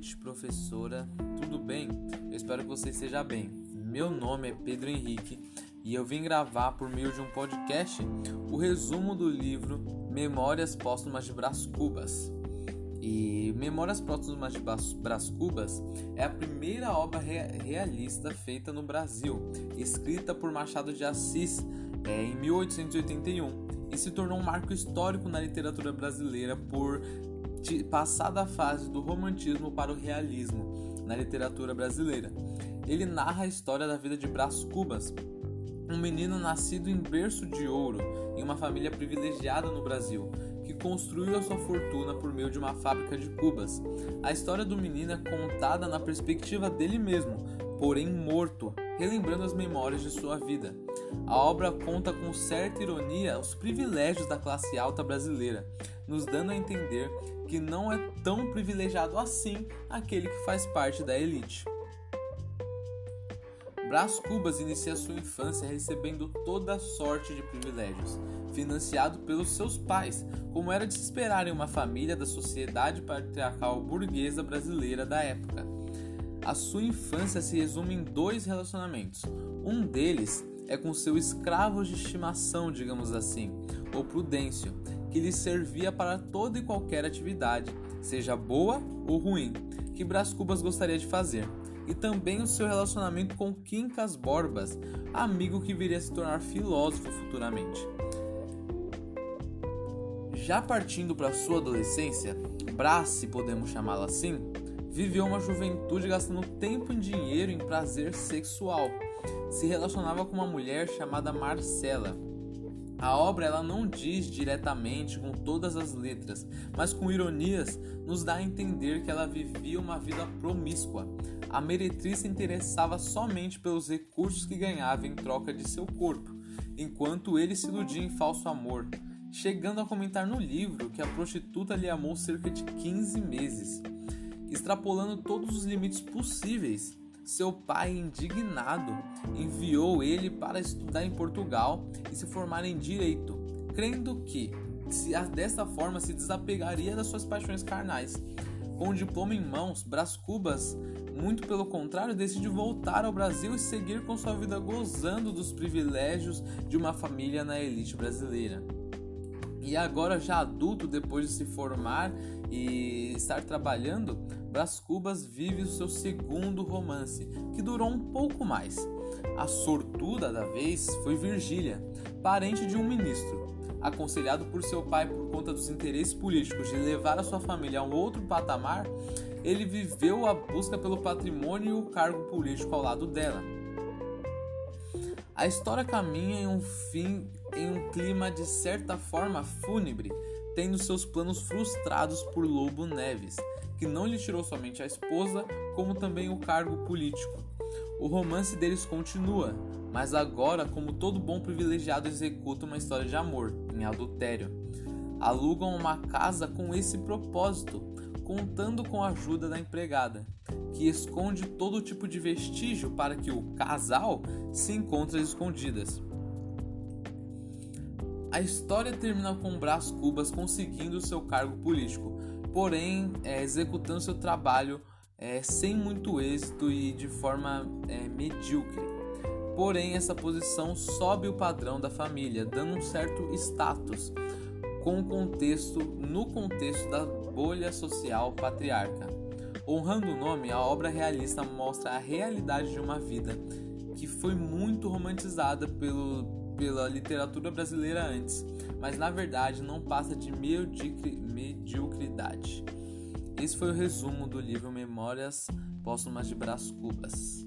noite, professora. Tudo bem? Eu espero que você esteja bem. Meu nome é Pedro Henrique e eu vim gravar por meio de um podcast o resumo do livro Memórias Póstumas de Brás Cubas. E Memórias Póstumas de Brás Cubas é a primeira obra realista feita no Brasil, escrita por Machado de Assis é, em 1881 e se tornou um marco histórico na literatura brasileira por passar da fase do romantismo para o realismo na literatura brasileira. Ele narra a história da vida de Brás Cubas, um menino nascido em berço de ouro em uma família privilegiada no Brasil, que construiu a sua fortuna por meio de uma fábrica de cubas. A história do menino é contada na perspectiva dele mesmo, porém morto, relembrando as memórias de sua vida. A obra conta com certa ironia os privilégios da classe alta brasileira, nos dando a entender que não é tão privilegiado assim aquele que faz parte da elite. Brás Cubas inicia sua infância recebendo toda sorte de privilégios, financiado pelos seus pais, como era de se esperar em uma família da sociedade patriarcal burguesa brasileira da época. A sua infância se resume em dois relacionamentos. Um deles é com seu escravo de estimação, digamos assim, o Prudêncio, que lhe servia para toda e qualquer atividade, seja boa ou ruim, que Brás Cubas gostaria de fazer. E também o seu relacionamento com Quincas Borbas, amigo que viria a se tornar filósofo futuramente. Já partindo para sua adolescência, Brás, se podemos chamá-la assim, viveu uma juventude gastando tempo e dinheiro em prazer sexual se relacionava com uma mulher chamada Marcela. A obra ela não diz diretamente com todas as letras, mas com ironias nos dá a entender que ela vivia uma vida promíscua. A meretriz se interessava somente pelos recursos que ganhava em troca de seu corpo, enquanto ele se iludia em falso amor, chegando a comentar no livro que a prostituta lhe amou cerca de 15 meses, extrapolando todos os limites possíveis seu pai, indignado, enviou ele para estudar em Portugal e se formar em direito, crendo que se dessa forma se desapegaria das suas paixões carnais. Com o diploma em mãos, Brás Cubas, muito pelo contrário, decide voltar ao Brasil e seguir com sua vida gozando dos privilégios de uma família na elite brasileira. E agora, já adulto, depois de se formar e estar trabalhando, Brás Cubas vive o seu segundo romance, que durou um pouco mais. A sortuda da vez foi Virgília, parente de um ministro. Aconselhado por seu pai por conta dos interesses políticos de levar a sua família a um outro patamar, ele viveu a busca pelo patrimônio e o cargo político ao lado dela. A história caminha em um fim em um clima de certa forma fúnebre, tendo seus planos frustrados por Lobo Neves, que não lhe tirou somente a esposa, como também o cargo político. O romance deles continua, mas agora, como todo bom privilegiado executa uma história de amor, em adultério. Alugam uma casa com esse propósito, contando com a ajuda da empregada, que esconde todo tipo de vestígio para que o casal se encontre escondidas. A história termina com Brás Cubas conseguindo seu cargo político, porém é, executando seu trabalho é, sem muito êxito e de forma é, medíocre. Porém, essa posição sobe o padrão da família, dando um certo status com contexto no contexto da bolha social patriarca. Honrando o nome, a obra realista mostra a realidade de uma vida que foi muito romantizada pelo, pela literatura brasileira antes, mas na verdade não passa de mediocridade. Esse foi o resumo do livro Memórias Póstumas de Brás Cubas.